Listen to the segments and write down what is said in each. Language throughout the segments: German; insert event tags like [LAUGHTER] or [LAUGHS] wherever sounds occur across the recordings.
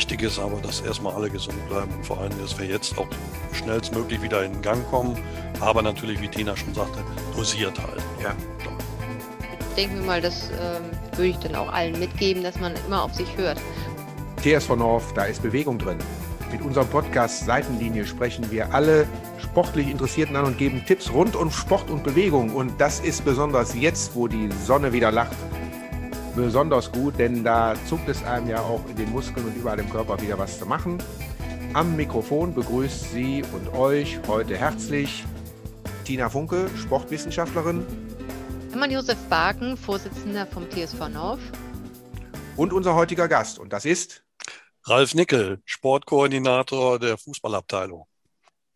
Wichtig ist aber, dass erstmal alle gesund bleiben und vor allem, dass wir jetzt auch schnellstmöglich wieder in Gang kommen. Aber natürlich, wie Tina schon sagte, dosiert halten. Ja. Ich denke mir mal, das ähm, würde ich dann auch allen mitgeben, dass man immer auf sich hört. TSV North, da ist Bewegung drin. Mit unserem Podcast Seitenlinie sprechen wir alle sportlich Interessierten an und geben Tipps rund um Sport und Bewegung. Und das ist besonders jetzt, wo die Sonne wieder lacht, besonders gut, denn da zuckt es einem ja auch in den Muskeln und überall im Körper wieder was zu machen. Am Mikrofon begrüßt sie und euch heute herzlich Tina Funke, Sportwissenschaftlerin. Hermann Josef Baken, Vorsitzender vom TSV North. Und unser heutiger Gast, und das ist Ralf Nickel, Sportkoordinator der Fußballabteilung.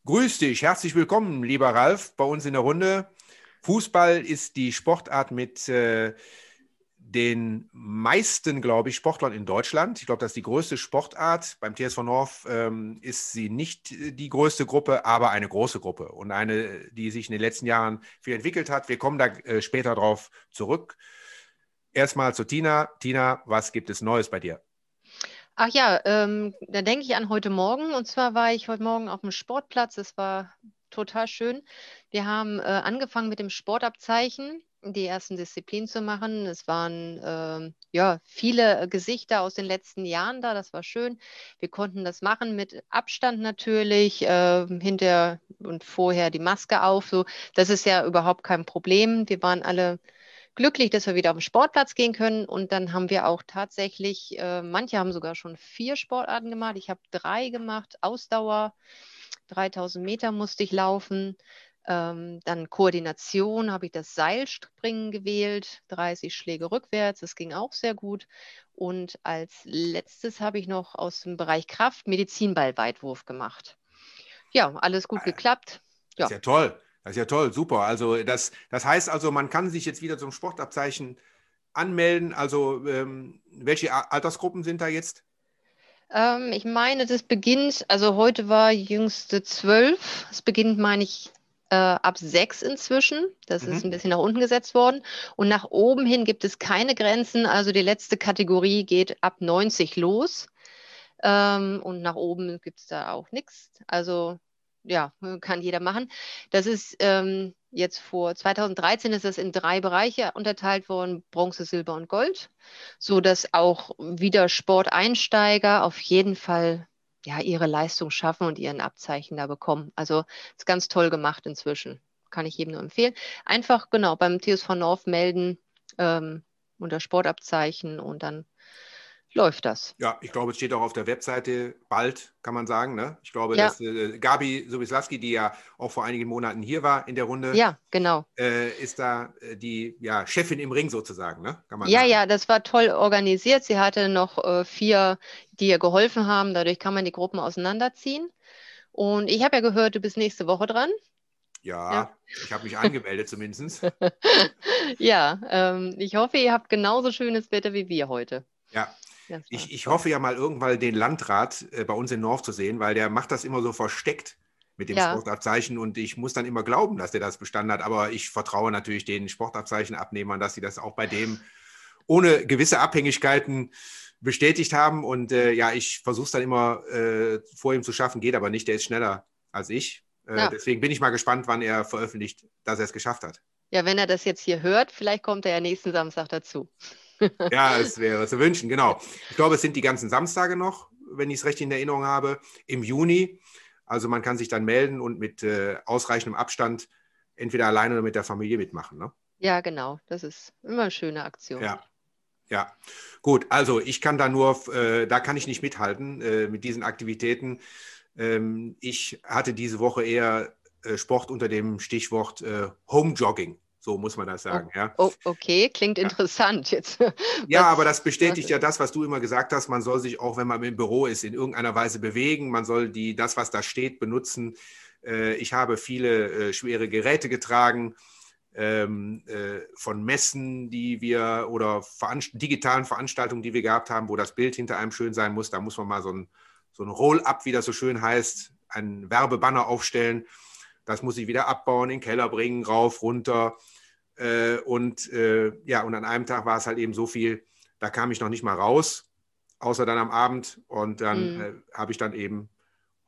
Grüß dich, herzlich willkommen, lieber Ralf, bei uns in der Runde. Fußball ist die Sportart mit äh, den meisten, glaube ich, Sportlern in Deutschland. Ich glaube, das ist die größte Sportart. Beim TSV North ähm, ist sie nicht die größte Gruppe, aber eine große Gruppe und eine, die sich in den letzten Jahren viel entwickelt hat. Wir kommen da äh, später drauf zurück. Erstmal zu Tina. Tina, was gibt es Neues bei dir? Ach ja, ähm, da denke ich an heute Morgen. Und zwar war ich heute Morgen auf dem Sportplatz. Es war total schön. Wir haben äh, angefangen mit dem Sportabzeichen die ersten Disziplinen zu machen. Es waren äh, ja viele Gesichter aus den letzten Jahren da, das war schön. Wir konnten das machen mit Abstand natürlich, äh, hinter und vorher die Maske auf. So, das ist ja überhaupt kein Problem. Wir waren alle glücklich, dass wir wieder auf den Sportplatz gehen können. Und dann haben wir auch tatsächlich, äh, manche haben sogar schon vier Sportarten gemacht. Ich habe drei gemacht, Ausdauer. 3000 Meter musste ich laufen. Ähm, dann Koordination habe ich das Seilspringen gewählt, 30 Schläge rückwärts, das ging auch sehr gut. Und als letztes habe ich noch aus dem Bereich Kraft Medizinballweitwurf gemacht. Ja, alles gut geklappt. Ja. Das ist ja toll. Das ist ja toll, super. Also das, das heißt also, man kann sich jetzt wieder zum Sportabzeichen anmelden. Also ähm, welche Altersgruppen sind da jetzt? Ähm, ich meine, das beginnt, also heute war jüngste zwölf. Es beginnt, meine ich, äh, ab sechs inzwischen. Das mhm. ist ein bisschen nach unten gesetzt worden. Und nach oben hin gibt es keine Grenzen. Also die letzte Kategorie geht ab 90 los. Ähm, und nach oben gibt es da auch nichts. Also ja, kann jeder machen. Das ist ähm, jetzt vor 2013 ist das in drei Bereiche unterteilt worden: Bronze, Silber und Gold, so dass auch wieder Sporteinsteiger auf jeden Fall ja, ihre Leistung schaffen und ihren Abzeichen da bekommen. Also ist ganz toll gemacht inzwischen. Kann ich jedem nur empfehlen. Einfach genau beim TSV North melden ähm, unter Sportabzeichen und dann läuft das. Ja, ich glaube, es steht auch auf der Webseite bald, kann man sagen. Ne? Ich glaube, ja. dass äh, Gabi Sobislaski, die ja auch vor einigen Monaten hier war in der Runde, ja, genau. Äh, ist da äh, die ja, Chefin im Ring sozusagen. Ne? ja, sagen. ja, das war toll organisiert. Sie hatte noch äh, vier, die ihr geholfen haben. Dadurch kann man die Gruppen auseinanderziehen. Und ich habe ja gehört, du bist nächste Woche dran. Ja, ja. ich habe mich angemeldet zumindest. [LAUGHS] ja, ähm, ich hoffe, ihr habt genauso schönes Wetter wie wir heute. Ja, ich, ich hoffe ja mal irgendwann den Landrat äh, bei uns in North zu sehen, weil der macht das immer so versteckt mit dem ja. Sportabzeichen und ich muss dann immer glauben, dass der das bestanden hat. Aber ich vertraue natürlich den Sportabzeichenabnehmern, dass sie das auch bei dem ohne gewisse Abhängigkeiten bestätigt haben. Und äh, ja, ich versuche es dann immer äh, vor ihm zu schaffen, geht aber nicht. Der ist schneller als ich. Äh, ja. Deswegen bin ich mal gespannt, wann er veröffentlicht, dass er es geschafft hat. Ja, wenn er das jetzt hier hört, vielleicht kommt er ja nächsten Samstag dazu ja, es wäre zu wünschen, genau. Ich glaube, es sind die ganzen Samstage noch, wenn ich es recht in Erinnerung habe, im Juni. Also man kann sich dann melden und mit äh, ausreichendem Abstand entweder alleine oder mit der Familie mitmachen. Ne? Ja, genau. Das ist immer eine schöne Aktion. Ja. Ja, gut. Also ich kann da nur, äh, da kann ich nicht mithalten äh, mit diesen Aktivitäten. Ähm, ich hatte diese Woche eher äh, Sport unter dem Stichwort äh, Home Jogging. So muss man das sagen. Oh, ja. Oh, okay, klingt interessant jetzt. [LAUGHS] Ja, aber das bestätigt ja das, was du immer gesagt hast. Man soll sich auch, wenn man im Büro ist, in irgendeiner Weise bewegen. Man soll die, das, was da steht, benutzen. Äh, ich habe viele äh, schwere Geräte getragen ähm, äh, von Messen, die wir oder digitalen Veranstaltungen, die wir gehabt haben, wo das Bild hinter einem schön sein muss. Da muss man mal so ein, so ein Roll-up, wie das so schön heißt, einen Werbebanner aufstellen. Das muss ich wieder abbauen, in den Keller bringen, rauf, runter. Äh, und äh, ja, und an einem Tag war es halt eben so viel, da kam ich noch nicht mal raus. außer dann am Abend. Und dann mhm. äh, habe ich dann eben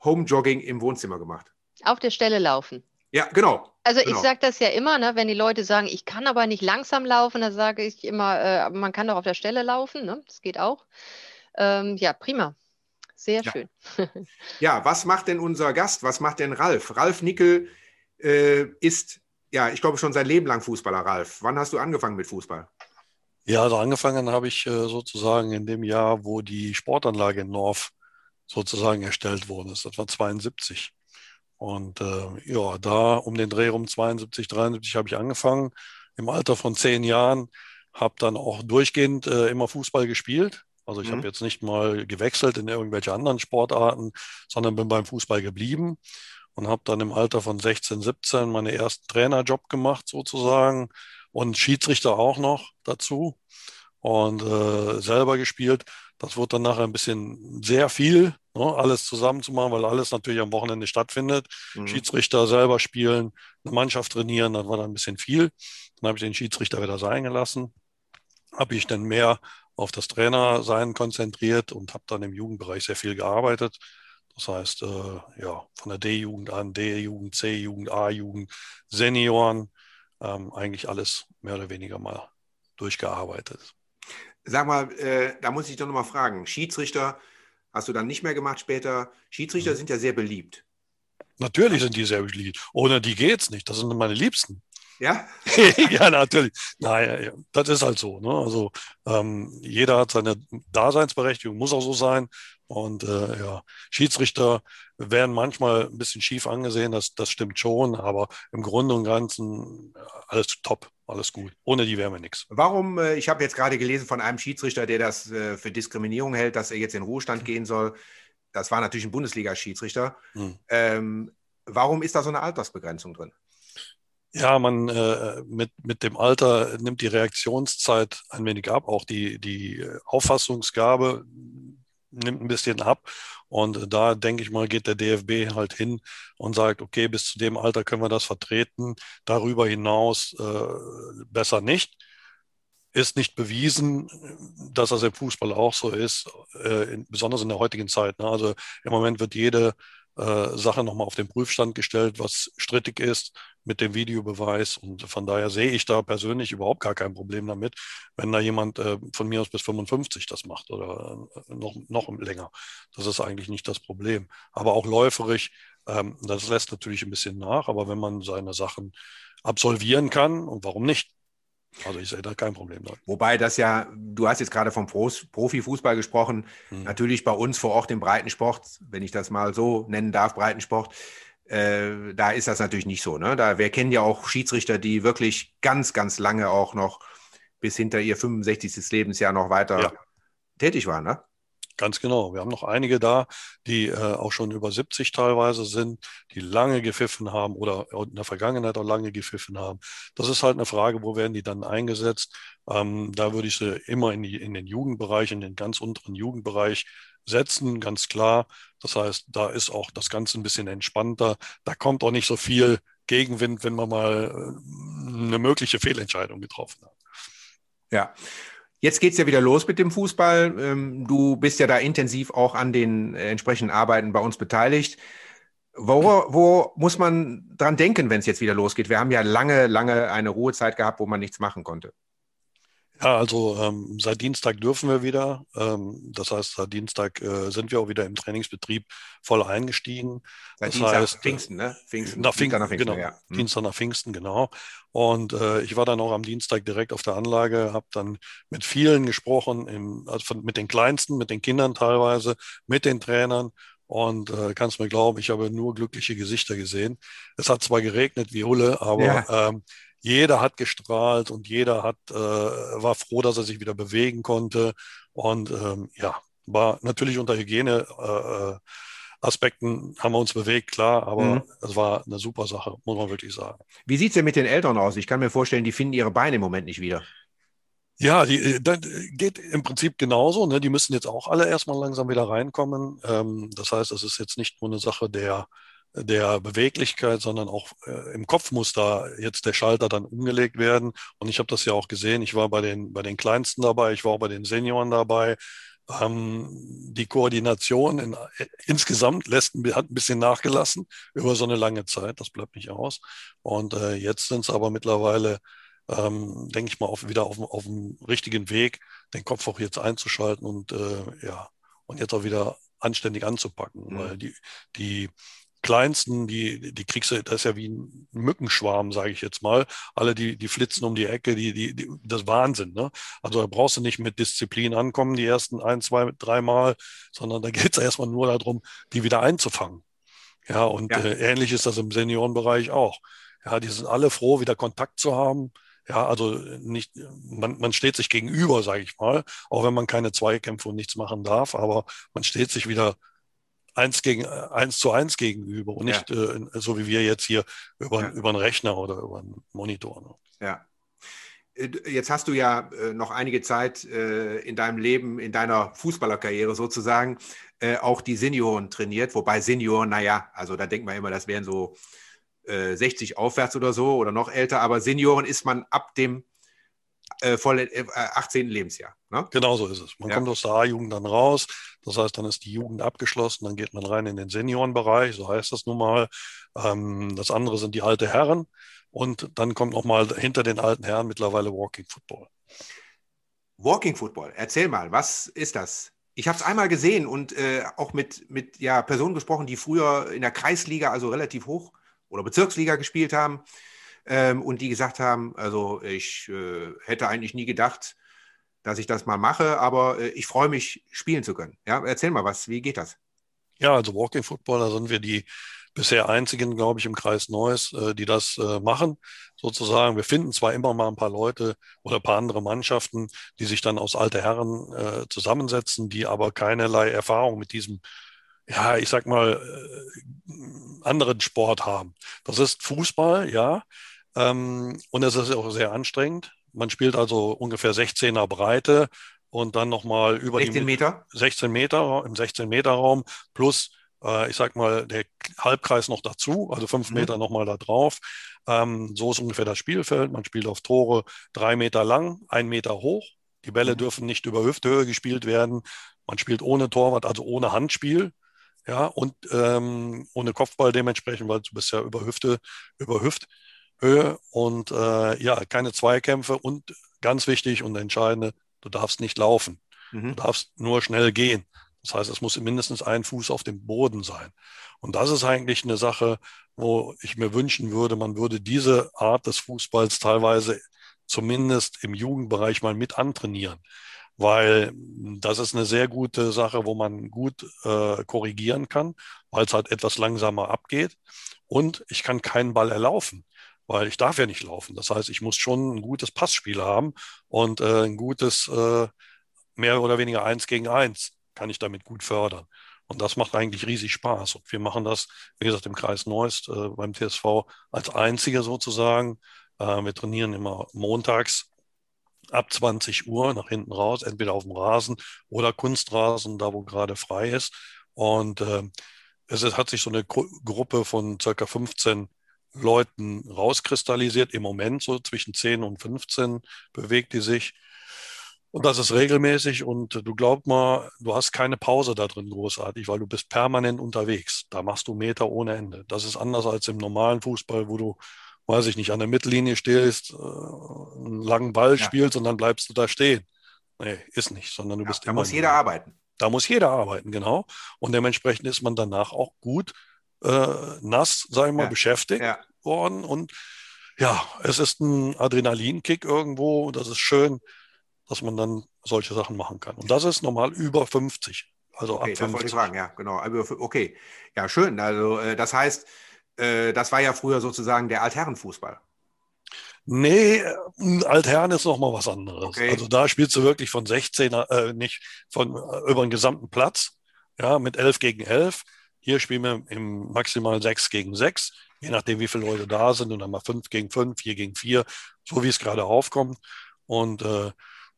Home-Jogging im Wohnzimmer gemacht. Auf der Stelle laufen. Ja, genau. Also genau. ich sage das ja immer, ne, wenn die Leute sagen, ich kann aber nicht langsam laufen, dann sage ich immer, äh, man kann doch auf der Stelle laufen, ne? das geht auch. Ähm, ja, prima. Sehr ja. schön. ja, was macht denn unser Gast? Was macht denn Ralf? Ralf Nickel äh, ist, ja, ich glaube schon sein Leben lang Fußballer, Ralf. Wann hast du angefangen mit Fußball? Ja, also angefangen habe ich äh, sozusagen in dem Jahr, wo die Sportanlage in North sozusagen erstellt worden ist. Das war 72. Und äh, ja, da um den Dreh rum 72, 73 habe ich angefangen. Im Alter von zehn Jahren habe dann auch durchgehend äh, immer Fußball gespielt. Also ich mhm. habe jetzt nicht mal gewechselt in irgendwelche anderen Sportarten, sondern bin beim Fußball geblieben und habe dann im Alter von 16, 17 meinen ersten Trainerjob gemacht sozusagen und Schiedsrichter auch noch dazu und äh, selber gespielt. Das wird dann nachher ein bisschen sehr viel, ne, alles zusammenzumachen, weil alles natürlich am Wochenende stattfindet. Mhm. Schiedsrichter selber spielen, eine Mannschaft trainieren, das war dann ein bisschen viel. Dann habe ich den Schiedsrichter wieder sein gelassen. Habe ich dann mehr auf das Trainersein konzentriert und habe dann im Jugendbereich sehr viel gearbeitet. Das heißt, äh, ja, von der D-Jugend an, D-Jugend, C-Jugend, A-Jugend, Senioren, ähm, eigentlich alles mehr oder weniger mal durchgearbeitet. Sag mal, äh, da muss ich doch nochmal fragen. Schiedsrichter hast du dann nicht mehr gemacht später. Schiedsrichter mhm. sind ja sehr beliebt. Natürlich sind die sehr beliebt. Ohne die geht es nicht. Das sind meine Liebsten. Ja? [LAUGHS] ja, natürlich. Naja, das ist halt so. Ne? Also ähm, jeder hat seine Daseinsberechtigung, muss auch so sein. Und äh, ja, Schiedsrichter werden manchmal ein bisschen schief angesehen, das, das stimmt schon, aber im Grunde und Ganzen äh, alles top, alles gut. Ohne die wären wir nichts. Warum, äh, ich habe jetzt gerade gelesen von einem Schiedsrichter, der das äh, für Diskriminierung hält, dass er jetzt in Ruhestand gehen soll. Das war natürlich ein Bundesliga-Schiedsrichter. Hm. Ähm, warum ist da so eine Altersbegrenzung drin? Ja, man äh, mit, mit dem Alter nimmt die Reaktionszeit ein wenig ab, auch die, die Auffassungsgabe nimmt ein bisschen ab. Und da denke ich mal, geht der DFB halt hin und sagt, okay, bis zu dem Alter können wir das vertreten, darüber hinaus äh, besser nicht. Ist nicht bewiesen, dass das im Fußball auch so ist, äh, in, besonders in der heutigen Zeit. Ne? Also im Moment wird jede äh, Sache nochmal auf den Prüfstand gestellt, was strittig ist mit dem Videobeweis. Und von daher sehe ich da persönlich überhaupt gar kein Problem damit, wenn da jemand äh, von mir aus bis 55 das macht oder äh, noch, noch länger. Das ist eigentlich nicht das Problem. Aber auch läuferisch, ähm, das lässt natürlich ein bisschen nach. Aber wenn man seine Sachen absolvieren kann, und warum nicht? Also ich sehe da kein Problem dran. Wobei das ja, du hast jetzt gerade vom Profifußball gesprochen, hm. natürlich bei uns vor Ort im Breitensport, wenn ich das mal so nennen darf, Breitensport, äh, da ist das natürlich nicht so. Ne? Da, wir kennen ja auch Schiedsrichter, die wirklich ganz, ganz lange auch noch bis hinter ihr 65. Lebensjahr noch weiter ja. tätig waren. Ne? Ganz genau. Wir haben noch einige da, die äh, auch schon über 70 teilweise sind, die lange gepfiffen haben oder in der Vergangenheit auch lange gepfiffen haben. Das ist halt eine Frage, wo werden die dann eingesetzt? Ähm, da würde ich sie immer in, die, in den Jugendbereich, in den ganz unteren Jugendbereich setzen, ganz klar. Das heißt, da ist auch das Ganze ein bisschen entspannter. Da kommt auch nicht so viel Gegenwind, wenn man mal äh, eine mögliche Fehlentscheidung getroffen hat. Ja, Jetzt geht es ja wieder los mit dem Fußball. Ähm, du bist ja da intensiv auch an den äh, entsprechenden Arbeiten bei uns beteiligt. Wo, wo muss man dran denken, wenn es jetzt wieder losgeht? Wir haben ja lange, lange eine Ruhezeit gehabt, wo man nichts machen konnte. Ja, also ähm, seit Dienstag dürfen wir wieder. Ähm, das heißt, seit Dienstag äh, sind wir auch wieder im Trainingsbetrieb voll eingestiegen. Seit das Dienstag heißt, Pfingsten, ne? Pfingsten. Nach Pfingsten, nach Pfingsten genau. Ja. Hm. Dienstag nach Pfingsten, genau. Und äh, ich war dann auch am Dienstag direkt auf der Anlage, habe dann mit vielen gesprochen, im, also von, mit den Kleinsten, mit den Kindern teilweise, mit den Trainern. Und äh, kannst mir glauben, ich habe nur glückliche Gesichter gesehen. Es hat zwar geregnet wie Hulle, aber ja. ähm, jeder hat gestrahlt und jeder hat, äh, war froh, dass er sich wieder bewegen konnte. Und ähm, ja, war natürlich unter Hygieneaspekten äh, haben wir uns bewegt, klar, aber mhm. es war eine super Sache, muss man wirklich sagen. Wie sieht es denn mit den Eltern aus? Ich kann mir vorstellen, die finden ihre Beine im Moment nicht wieder. Ja, die, äh, das geht im Prinzip genauso. Ne? Die müssen jetzt auch alle erstmal langsam wieder reinkommen. Ähm, das heißt, es ist jetzt nicht nur eine Sache der der Beweglichkeit, sondern auch äh, im Kopf muss da jetzt der Schalter dann umgelegt werden. Und ich habe das ja auch gesehen. Ich war bei den, bei den Kleinsten dabei, ich war auch bei den Senioren dabei. Ähm, die Koordination in, äh, insgesamt lässt, hat ein bisschen nachgelassen über so eine lange Zeit. Das bleibt nicht aus. Und äh, jetzt sind es aber mittlerweile, ähm, denke ich mal, auf, wieder auf, auf dem richtigen Weg, den Kopf auch jetzt einzuschalten und äh, ja, und jetzt auch wieder anständig anzupacken. Mhm. Weil die, die Kleinsten, die, die kriegst du, das ist ja wie ein Mückenschwarm, sage ich jetzt mal. Alle, die, die flitzen um die Ecke, die, die, die, das ist Wahnsinn. Ne? Also da brauchst du nicht mit Disziplin ankommen, die ersten ein, zwei, drei Mal, sondern da geht es [LAUGHS] erstmal nur darum, die wieder einzufangen. Ja, und ja. Äh, ähnlich ist das im Seniorenbereich auch. Ja, die sind alle froh, wieder Kontakt zu haben. Ja, also nicht, man, man steht sich gegenüber, sage ich mal, auch wenn man keine Zweikämpfe und nichts machen darf, aber man steht sich wieder eins gegen eins zu eins gegenüber und nicht ja. äh, so wie wir jetzt hier über, ja. über einen Rechner oder über einen Monitor. Ne? Ja. Äh, jetzt hast du ja äh, noch einige Zeit äh, in deinem Leben, in deiner Fußballerkarriere sozusagen, auch die Senioren trainiert. Wobei Senioren, naja, also da denkt man immer, das wären so 60 aufwärts oder so oder noch älter. Aber Senioren ist man ab dem äh, voll, äh, 18. Lebensjahr. Ne? Genau so ist es. Man ja. kommt aus der A-Jugend dann raus. Das heißt, dann ist die Jugend abgeschlossen, dann geht man rein in den Seniorenbereich, so heißt das nun mal. Ähm, das andere sind die alten Herren. Und dann kommt nochmal hinter den alten Herren mittlerweile Walking Football. Walking Football, erzähl mal, was ist das? Ich habe es einmal gesehen und äh, auch mit, mit ja, Personen gesprochen, die früher in der Kreisliga, also relativ hoch oder Bezirksliga gespielt haben ähm, und die gesagt haben, also ich äh, hätte eigentlich nie gedacht, dass ich das mal mache, aber äh, ich freue mich, spielen zu können. Ja, erzähl mal was, wie geht das? Ja, also Walking Footballer sind wir die bisher einzigen, glaube ich, im Kreis Neuss, äh, die das äh, machen, sozusagen. Wir finden zwar immer mal ein paar Leute oder ein paar andere Mannschaften, die sich dann aus alte Herren äh, zusammensetzen, die aber keinerlei Erfahrung mit diesem ja, ich sag mal, äh, anderen Sport haben. Das ist Fußball, ja, ähm, und es ist auch sehr anstrengend. Man spielt also ungefähr 16er Breite und dann nochmal über 16 die Meter? 16 Meter im 16 Meter Raum plus äh, ich sag mal der Halbkreis noch dazu, also fünf mhm. Meter nochmal da drauf. Ähm, so ist ungefähr das Spielfeld. Man spielt auf Tore drei Meter lang, ein Meter hoch. Die Bälle mhm. dürfen nicht über Hüfthöhe gespielt werden. Man spielt ohne Torwart, also ohne Handspiel. Ja, und ähm, ohne Kopfball dementsprechend, weil du bist ja über Hüfte, über Hüft. Höhe und äh, ja, keine Zweikämpfe und ganz wichtig und entscheidende, du darfst nicht laufen. Mhm. Du darfst nur schnell gehen. Das heißt, es muss mindestens ein Fuß auf dem Boden sein. Und das ist eigentlich eine Sache, wo ich mir wünschen würde, man würde diese Art des Fußballs teilweise zumindest im Jugendbereich mal mit antrainieren. Weil das ist eine sehr gute Sache, wo man gut äh, korrigieren kann, weil es halt etwas langsamer abgeht. Und ich kann keinen Ball erlaufen weil ich darf ja nicht laufen. Das heißt, ich muss schon ein gutes Passspiel haben und äh, ein gutes äh, mehr oder weniger eins gegen eins kann ich damit gut fördern. Und das macht eigentlich riesig Spaß. Und wir machen das, wie gesagt, im Kreis Neuss äh, beim TSV als einzige sozusagen. Äh, wir trainieren immer montags ab 20 Uhr nach hinten raus, entweder auf dem Rasen oder Kunstrasen, da wo gerade frei ist. Und äh, es hat sich so eine Gru Gruppe von circa 15 Leuten rauskristallisiert. Im Moment so zwischen 10 und 15 bewegt die sich. Und das ist regelmäßig und du glaub mal, du hast keine Pause da drin großartig, weil du bist permanent unterwegs. Da machst du Meter ohne Ende. Das ist anders als im normalen Fußball, wo du, weiß ich nicht, an der Mittellinie stehst, äh, einen langen Ball ja. spielst und dann bleibst du da stehen. Nee, ist nicht, sondern du ja, bist da immer. Da muss jeder arbeiten. Da muss jeder arbeiten, genau. Und dementsprechend ist man danach auch gut äh, nass, sagen wir mal, ja. beschäftigt ja. worden. Und ja, es ist ein Adrenalinkick irgendwo. Das ist schön, dass man dann solche Sachen machen kann. Und das ist normal über 50. Also okay, ab 50. Das wollte ich fragen, ja, genau. Okay, ja, schön. Also äh, das heißt, äh, das war ja früher sozusagen der Altherrenfußball. Nee, Altherren ist noch mal was anderes. Okay. Also da spielst du wirklich von 16, äh, nicht von äh, über den gesamten Platz, ja, mit 11 gegen 11. Hier spielen wir im maximal 6 gegen 6, je nachdem, wie viele Leute da sind. Und dann mal 5 gegen 5, 4 gegen 4, so wie es gerade aufkommt. Und äh,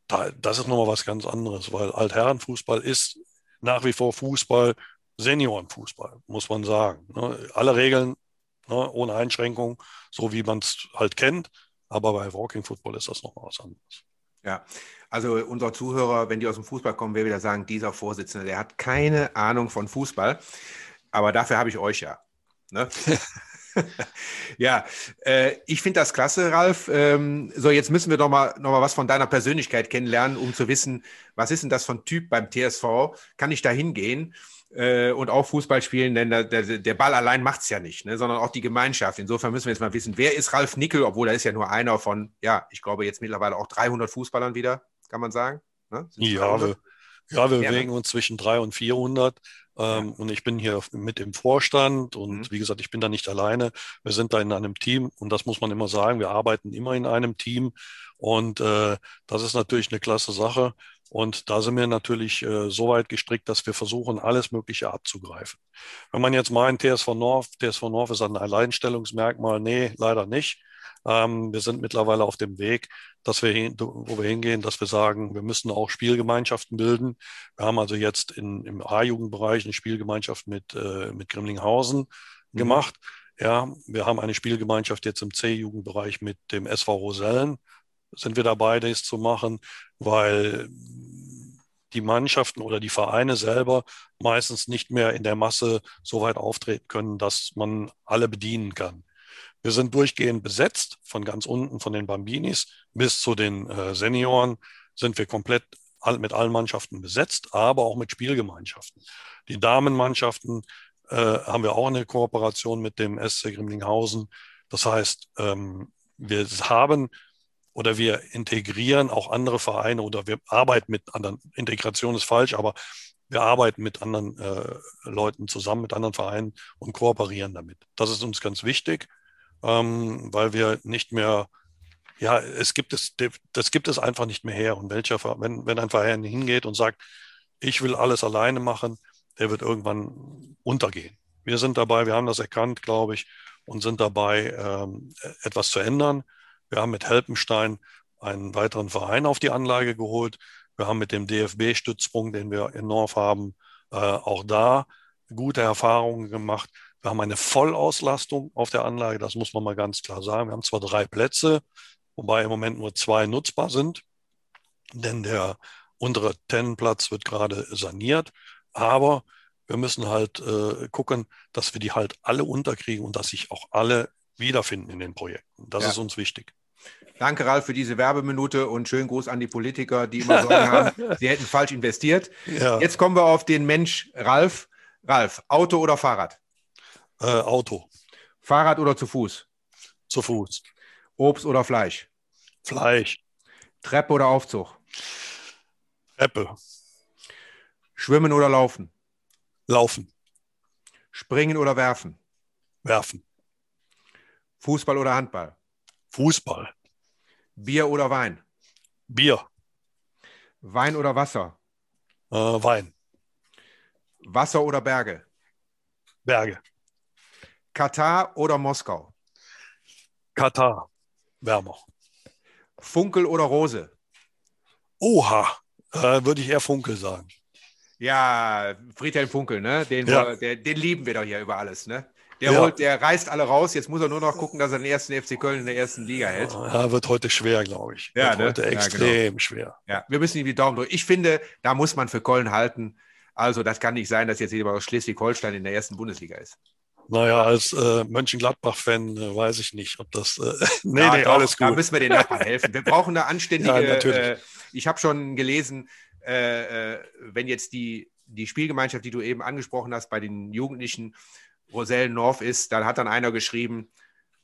da, das ist nochmal was ganz anderes, weil Altherrenfußball ist nach wie vor Fußball, Seniorenfußball, muss man sagen. Ne? Alle Regeln ne, ohne Einschränkung, so wie man es halt kennt. Aber bei Walking Football ist das nochmal was anderes. Ja, also unsere Zuhörer, wenn die aus dem Fußball kommen, werden wieder sagen, dieser Vorsitzende, der hat keine Ahnung von Fußball. Aber dafür habe ich euch ja. Ne? [LAUGHS] [LAUGHS] ja, äh, ich finde das klasse, Ralf. Ähm, so, jetzt müssen wir doch mal, noch mal was von deiner Persönlichkeit kennenlernen, um zu wissen, was ist denn das ein Typ beim TSV? Kann ich da hingehen? Äh, und auch Fußball spielen, denn der, der, der Ball allein macht es ja nicht, ne, sondern auch die Gemeinschaft. Insofern müssen wir jetzt mal wissen, wer ist Ralf Nickel, obwohl er ist ja nur einer von, ja, ich glaube jetzt mittlerweile auch 300 Fußballern wieder, kann man sagen. Ne? Ja, wir, ja, wir bewegen uns zwischen 300 und 400. Ähm, und ich bin hier mit im Vorstand und mhm. wie gesagt, ich bin da nicht alleine. Wir sind da in einem Team und das muss man immer sagen. Wir arbeiten immer in einem Team und äh, das ist natürlich eine klasse Sache. Und da sind wir natürlich äh, so weit gestrickt, dass wir versuchen, alles Mögliche abzugreifen. Wenn man jetzt meint, TSV North, TSV North ist ein Alleinstellungsmerkmal, nee, leider nicht. Ähm, wir sind mittlerweile auf dem Weg, dass wir hin, wo wir hingehen, dass wir sagen, wir müssen auch Spielgemeinschaften bilden. Wir haben also jetzt in, im A-Jugendbereich eine Spielgemeinschaft mit, äh, mit Grimlinghausen mhm. gemacht. Ja, wir haben eine Spielgemeinschaft jetzt im C-Jugendbereich mit dem SV Rosellen. Sind wir dabei, das zu machen, weil die Mannschaften oder die Vereine selber meistens nicht mehr in der Masse so weit auftreten können, dass man alle bedienen kann. Wir sind durchgehend besetzt, von ganz unten, von den Bambinis bis zu den äh, Senioren sind wir komplett all, mit allen Mannschaften besetzt, aber auch mit Spielgemeinschaften. Die Damenmannschaften äh, haben wir auch eine Kooperation mit dem SC Grimlinghausen. Das heißt, ähm, wir haben oder wir integrieren auch andere Vereine oder wir arbeiten mit anderen. Integration ist falsch, aber wir arbeiten mit anderen äh, Leuten zusammen, mit anderen Vereinen und kooperieren damit. Das ist uns ganz wichtig ähm, weil wir nicht mehr, ja, es gibt es, das gibt es einfach nicht mehr her. Und welcher, wenn, wenn ein Verein hingeht und sagt, ich will alles alleine machen, der wird irgendwann untergehen. Wir sind dabei, wir haben das erkannt, glaube ich, und sind dabei, ähm, etwas zu ändern. Wir haben mit Helpenstein einen weiteren Verein auf die Anlage geholt. Wir haben mit dem DFB-Stützpunkt, den wir in North haben, äh, auch da gute Erfahrungen gemacht. Wir haben eine Vollauslastung auf der Anlage, das muss man mal ganz klar sagen. Wir haben zwar drei Plätze, wobei im Moment nur zwei nutzbar sind, denn der untere Tennenplatz wird gerade saniert. Aber wir müssen halt äh, gucken, dass wir die halt alle unterkriegen und dass sich auch alle wiederfinden in den Projekten. Das ja. ist uns wichtig. Danke, Ralf, für diese Werbeminute und schönen Gruß an die Politiker, die immer Sorgen haben, [LAUGHS] sie hätten falsch investiert. Ja. Jetzt kommen wir auf den Mensch Ralf. Ralf, Auto oder Fahrrad? Äh, Auto. Fahrrad oder zu Fuß? Zu Fuß. Obst oder Fleisch? Fleisch. Treppe oder Aufzug? Treppe. Schwimmen oder laufen? Laufen. Springen oder werfen? Werfen. Fußball oder Handball? Fußball. Bier oder Wein? Bier. Wein oder Wasser? Äh, Wein. Wasser oder Berge? Berge. Katar oder Moskau? Katar. Wärmer. Funkel oder Rose? Oha, äh, würde ich eher Funkel sagen. Ja, Friedhelm Funkel, ne? Den, ja. der, den lieben wir doch hier über alles, ne? Der, ja. holt, der reißt alle raus. Jetzt muss er nur noch gucken, dass er den ersten FC Köln in der ersten Liga hält. Ja, wird heute schwer, glaube ich. Ja, wird ne? heute extrem ja, genau. schwer. Ja, wir müssen ihm die Daumen drücken. Ich finde, da muss man für Köln halten. Also, das kann nicht sein, dass jetzt jemand aus Schleswig-Holstein in der ersten Bundesliga ist. Naja, als äh, Mönchengladbach-Fan äh, weiß ich nicht, ob das. Äh, [LAUGHS] nee, ja, nee, doch, alles gut. Da müssen wir den Nachbarn helfen. Wir brauchen eine anständige. [LAUGHS] Ja, äh, ich habe schon gelesen, äh, äh, wenn jetzt die, die Spielgemeinschaft, die du eben angesprochen hast, bei den Jugendlichen Rosellen North ist, dann hat dann einer geschrieben,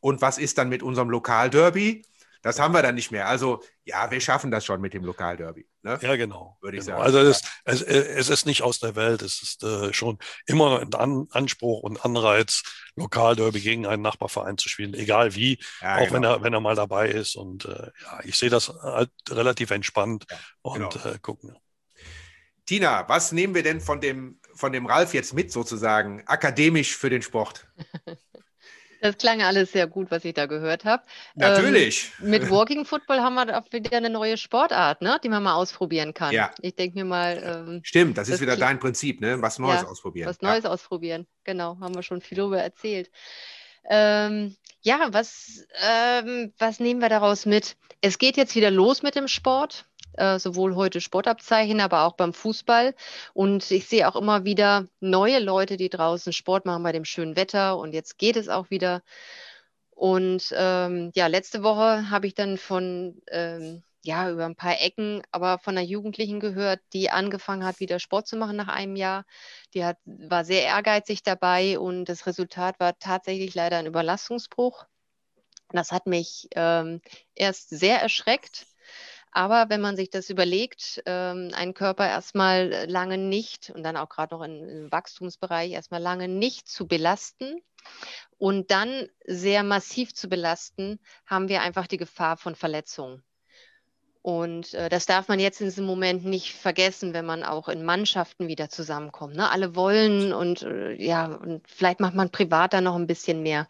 und was ist dann mit unserem Lokalderby? Das haben wir dann nicht mehr. Also ja, wir schaffen das schon mit dem Lokalderby. Ne? Ja, genau. Würde ich genau. sagen. Also es, es, es, ist nicht aus der Welt. Es ist äh, schon immer ein An Anspruch und Anreiz, Lokalderby gegen einen Nachbarverein zu spielen, egal wie, ja, auch genau. wenn, er, wenn er mal dabei ist. Und äh, ja, ich sehe das halt relativ entspannt ja, und genau. äh, gucken. Tina, was nehmen wir denn von dem, von dem Ralf jetzt mit, sozusagen, akademisch für den Sport? [LAUGHS] Das klang alles sehr gut, was ich da gehört habe. Natürlich. Ähm, mit Walking Football haben wir auch wieder eine neue Sportart, ne, die man mal ausprobieren kann. Ja. Ich denke mir mal. Ähm, Stimmt, das, das ist wieder dein Prinzip, ne? Was Neues ja, ausprobieren. Was Neues ja. ausprobieren, genau. Haben wir schon viel darüber erzählt. Ähm, ja, was, ähm, was nehmen wir daraus mit? Es geht jetzt wieder los mit dem Sport. Äh, sowohl heute Sportabzeichen, aber auch beim Fußball. Und ich sehe auch immer wieder neue Leute, die draußen Sport machen bei dem schönen Wetter. Und jetzt geht es auch wieder. Und ähm, ja, letzte Woche habe ich dann von, ähm, ja, über ein paar Ecken, aber von einer Jugendlichen gehört, die angefangen hat, wieder Sport zu machen nach einem Jahr. Die hat, war sehr ehrgeizig dabei und das Resultat war tatsächlich leider ein Überlastungsbruch. Das hat mich ähm, erst sehr erschreckt aber wenn man sich das überlegt, ähm, einen Körper erstmal lange nicht und dann auch gerade noch im Wachstumsbereich erstmal lange nicht zu belasten und dann sehr massiv zu belasten, haben wir einfach die Gefahr von Verletzungen. Und äh, das darf man jetzt in diesem Moment nicht vergessen, wenn man auch in Mannschaften wieder zusammenkommt. Ne? Alle wollen und äh, ja, und vielleicht macht man privat da noch ein bisschen mehr.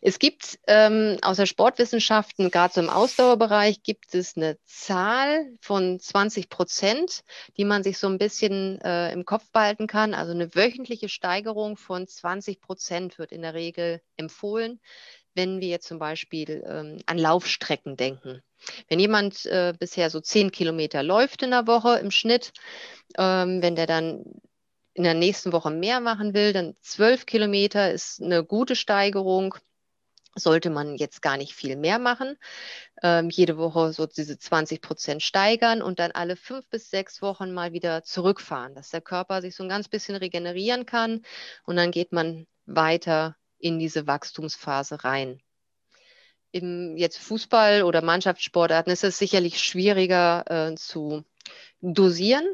Es gibt ähm, aus der Sportwissenschaften, gerade so im Ausdauerbereich, gibt es eine Zahl von 20 Prozent, die man sich so ein bisschen äh, im Kopf behalten kann. Also eine wöchentliche Steigerung von 20 Prozent wird in der Regel empfohlen, wenn wir zum Beispiel ähm, an Laufstrecken denken. Wenn jemand äh, bisher so 10 Kilometer läuft in der Woche im Schnitt, ähm, wenn der dann in der nächsten Woche mehr machen will, dann 12 Kilometer ist eine gute Steigerung sollte man jetzt gar nicht viel mehr machen. Ähm, jede Woche so diese 20 Prozent steigern und dann alle fünf bis sechs Wochen mal wieder zurückfahren, dass der Körper sich so ein ganz bisschen regenerieren kann und dann geht man weiter in diese Wachstumsphase rein. Im jetzt Fußball oder Mannschaftssportarten ist es sicherlich schwieriger äh, zu dosieren,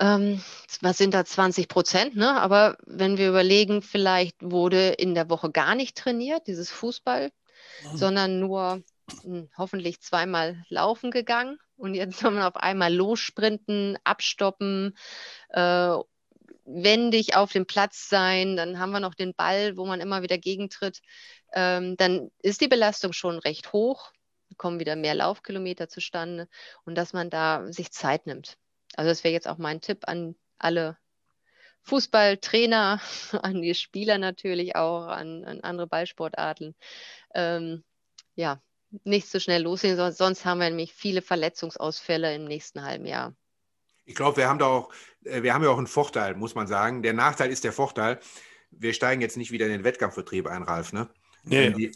ähm, was sind da 20 Prozent? Ne? Aber wenn wir überlegen, vielleicht wurde in der Woche gar nicht trainiert, dieses Fußball, mhm. sondern nur mh, hm, hoffentlich zweimal laufen gegangen. Und jetzt soll man auf einmal lossprinten, abstoppen, äh, wendig auf dem Platz sein. Dann haben wir noch den Ball, wo man immer wieder gegentritt. Ähm, dann ist die Belastung schon recht hoch, kommen wieder mehr Laufkilometer zustande und dass man da sich Zeit nimmt. Also das wäre jetzt auch mein Tipp an alle Fußballtrainer, [LAUGHS] an die Spieler natürlich auch, an, an andere Ballsportarten. Ähm, ja, nicht so schnell loslegen, sonst, sonst haben wir nämlich viele Verletzungsausfälle im nächsten halben Jahr. Ich glaube, wir haben da auch, äh, wir haben ja auch einen Vorteil, muss man sagen. Der Nachteil ist der Vorteil. Wir steigen jetzt nicht wieder in den Wettkampfbetrieb ein, Ralf. Ne? Nee. Die,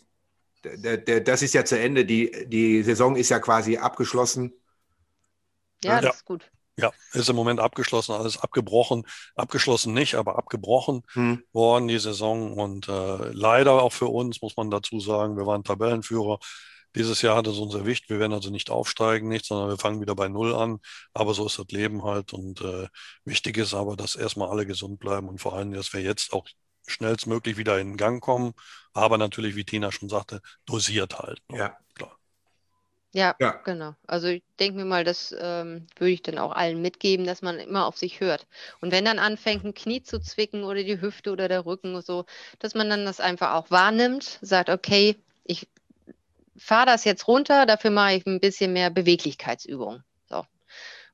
der, der, das ist ja zu Ende. Die, die Saison ist ja quasi abgeschlossen. Ja, das ja. ist gut. Ja, ist im Moment abgeschlossen, alles abgebrochen. Abgeschlossen nicht, aber abgebrochen hm. worden die Saison. Und äh, leider auch für uns, muss man dazu sagen, wir waren Tabellenführer. Dieses Jahr hat es uns erwischt. Wir werden also nicht aufsteigen, nicht, sondern wir fangen wieder bei Null an. Aber so ist das Leben halt. Und äh, wichtig ist aber, dass erstmal alle gesund bleiben und vor allem, dass wir jetzt auch schnellstmöglich wieder in Gang kommen. Aber natürlich, wie Tina schon sagte, dosiert halt. Ne? Ja, klar. Ja, ja, genau. Also ich denke mir mal, das ähm, würde ich dann auch allen mitgeben, dass man immer auf sich hört. Und wenn dann anfängt, ein Knie zu zwicken oder die Hüfte oder der Rücken oder so, dass man dann das einfach auch wahrnimmt, sagt, okay, ich fahre das jetzt runter, dafür mache ich ein bisschen mehr Beweglichkeitsübung. So.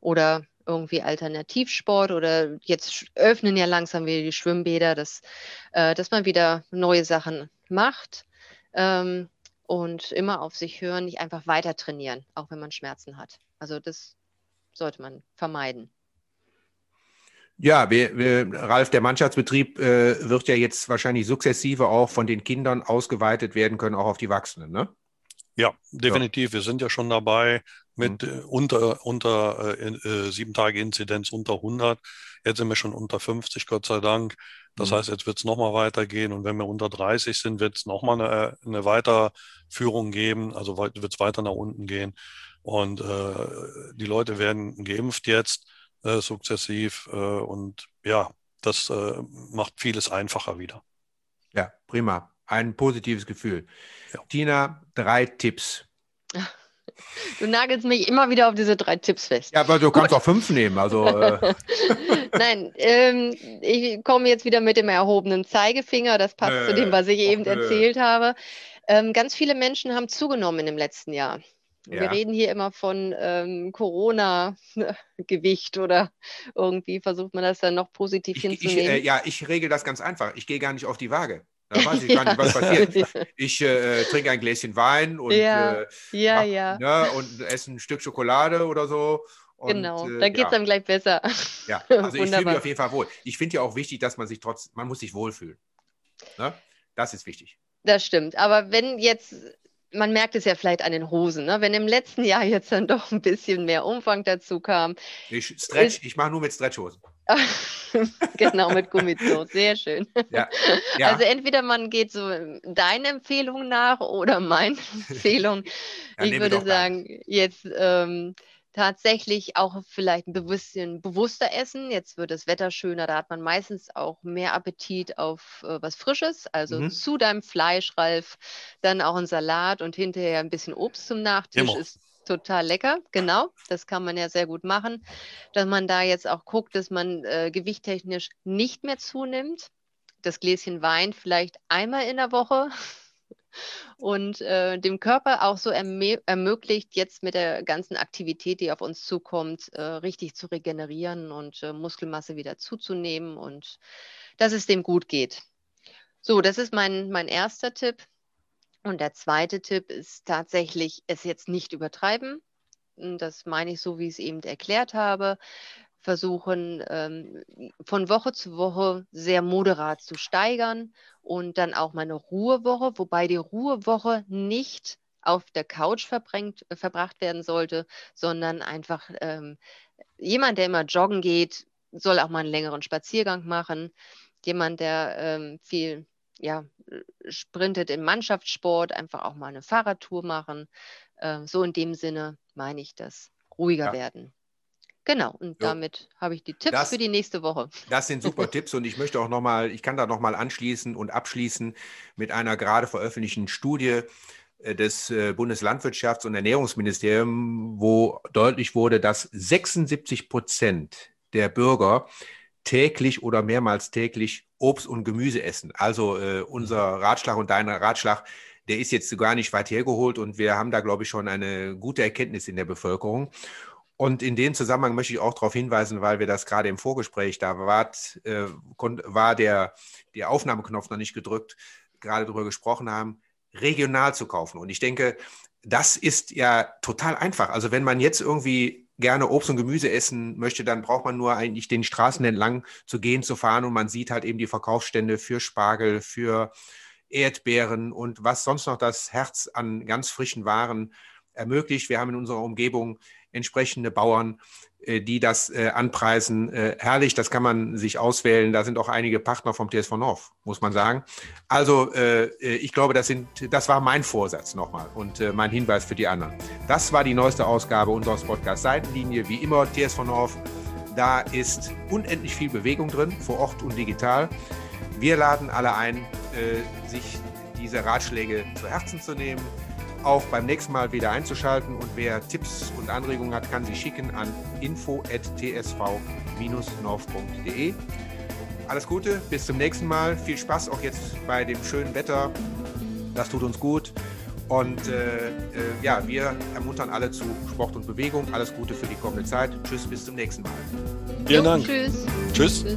Oder irgendwie Alternativsport oder jetzt öffnen ja langsam wieder die Schwimmbäder, dass, äh, dass man wieder neue Sachen macht. Ähm, und immer auf sich hören, nicht einfach weiter trainieren, auch wenn man Schmerzen hat. Also das sollte man vermeiden. Ja, wir, wir, Ralf, der Mannschaftsbetrieb äh, wird ja jetzt wahrscheinlich sukzessive auch von den Kindern ausgeweitet werden können, auch auf die Erwachsenen, ne? Ja, definitiv. Ja. Wir sind ja schon dabei mit mhm. äh, unter, unter äh, äh, sieben Tage Inzidenz unter 100. Jetzt sind wir schon unter 50, Gott sei Dank. Das mhm. heißt, jetzt wird es nochmal weitergehen. Und wenn wir unter 30 sind, wird es nochmal eine, eine Weiterführung geben. Also wird es weiter nach unten gehen. Und äh, die Leute werden geimpft jetzt äh, sukzessiv. Äh, und ja, das macht vieles einfacher wieder. Ja, prima. Ein positives Gefühl. Ja. Tina, drei Tipps. Du nagelst mich immer wieder auf diese drei Tipps fest. Ja, aber du kannst Gut. auch fünf nehmen. Also, äh. [LAUGHS] Nein, ähm, ich komme jetzt wieder mit dem erhobenen Zeigefinger. Das passt äh, zu dem, was ich eben äh. erzählt habe. Ähm, ganz viele Menschen haben zugenommen im letzten Jahr. Ja. Wir reden hier immer von ähm, Corona-Gewicht [LAUGHS] oder irgendwie versucht man das dann noch positiv ich, hinzunehmen. Ich, äh, ja, ich regel das ganz einfach. Ich gehe gar nicht auf die Waage. Da weiß ich gar nicht, was passiert. Ich äh, trinke ein Gläschen Wein und, ja, äh, ja, mach. Ne, und esse ein Stück Schokolade oder so. Und, genau, äh, da geht es ja. einem gleich besser. Ja, [LAUGHS] also ich fühle mich auf jeden Fall wohl. Ich finde ja auch wichtig, dass man sich trotz, man muss sich wohlfühlen. Ne? Das ist wichtig. Das stimmt. Aber wenn jetzt, man merkt es ja vielleicht an den Hosen, ne? wenn im letzten Jahr jetzt dann doch ein bisschen mehr Umfang dazu kam, Ich stretch, ich mache nur mit Stretchhosen. [LAUGHS] [LAUGHS] genau mit Gummizoo, sehr schön. Ja. ja. Also entweder man geht so deinen Empfehlungen nach oder meinen [LAUGHS] Empfehlungen. Ja, ich würde sagen, jetzt ähm, tatsächlich auch vielleicht ein bisschen bewusster essen. Jetzt wird das Wetter schöner, da hat man meistens auch mehr Appetit auf äh, was Frisches. Also Mhm. zu deinem Fleisch, Ralf, dann auch ein Salat und hinterher ein bisschen Obst zum Nachtisch Immer. ist total lecker. Genau, das kann man ja sehr gut machen. Dass man da jetzt auch guckt, dass man äh, gewichttechnisch nicht mehr zunimmt. Das Gläschen Wein vielleicht einmal in der Woche [LAUGHS] und äh, dem Körper auch so ermö ermöglicht, jetzt mit der ganzen Aktivität, die auf uns zukommt, äh, richtig zu regenerieren und äh, Muskelmasse wieder zuzunehmen und dass es dem gut geht. So, das ist mein, mein erster Tipp. Und der zweite Tipp ist tatsächlich, es jetzt nicht übertreiben. Und Das meine ich so, wie ich es eben erklärt habe. Versuchen ähm, von Woche zu Woche sehr moderat zu steigern und dann auch mal eine Ruhewoche, wobei die Ruhewoche nicht auf der Couch verbracht werden sollte, sondern einfach ähm, jemand, der immer joggen geht, soll auch mal einen längeren Spaziergang machen. Jemand, der ähm, viel ja, sprintet im Mannschaftssport, einfach auch mal eine Fahrradtour machen. Äh, so in dem Sinne meine ich das. Ruhiger Ja. werden. Genau, und Jo. damit habe ich die Tipps Das- für die nächste Woche. Das sind super [LAUGHS] Tipps und ich möchte auch nochmal, ich kann da nochmal anschließen und abschließen mit einer gerade veröffentlichten Studie äh, des äh, Bundeslandwirtschafts- und Ernährungsministeriums, wo deutlich wurde, dass 76 Prozent der Bürger täglich oder mehrmals täglich Obst und Gemüse essen. Also äh, unser Ratschlag und dein Ratschlag, der ist jetzt gar nicht weit hergeholt und wir haben da, glaube ich, schon eine gute Erkenntnis in der Bevölkerung. Und in dem Zusammenhang möchte ich auch darauf hinweisen, weil wir das gerade im Vorgespräch, da wart, äh, war der, der Aufnahmeknopf noch nicht gedrückt, gerade darüber gesprochen haben, regional zu kaufen. Und ich denke, das ist ja total einfach. Also wenn man jetzt irgendwie gerne Obst und Gemüse essen möchte, dann braucht man nur eigentlich den Straßen entlang zu gehen, zu fahren und man sieht halt eben die Verkaufsstände für Spargel, für Erdbeeren und was sonst noch das Herz an ganz frischen Waren ermöglicht. Wir haben in unserer Umgebung entsprechende Bauern, äh, die das äh, anpreisen. Äh, herrlich, das kann man sich auswählen. Da sind auch einige Partner vom TSV North, muss man sagen. Also ich glaube, das, sind, das war mein Vorsatz nochmal und mein Hinweis für die anderen. Das war die neueste Ausgabe unseres Podcasts Seitenlinie. Wie immer, TSV North, da ist unendlich viel Bewegung drin, vor Ort und digital. Wir laden alle ein, sich diese Ratschläge zu Herzen zu nehmen auch beim nächsten Mal wieder einzuschalten. Und wer Tipps und Anregungen hat, kann sie schicken an info.tsv-north.de. Alles Gute, bis zum nächsten Mal. Viel Spaß auch jetzt bei dem schönen Wetter. Das tut uns gut. Und äh, äh, ja, wir ermuntern alle zu Sport und Bewegung. Alles Gute für die kommende Zeit. Tschüss, bis zum nächsten Mal. Vielen Dank. Tschüss. Tschüss. Tschüss.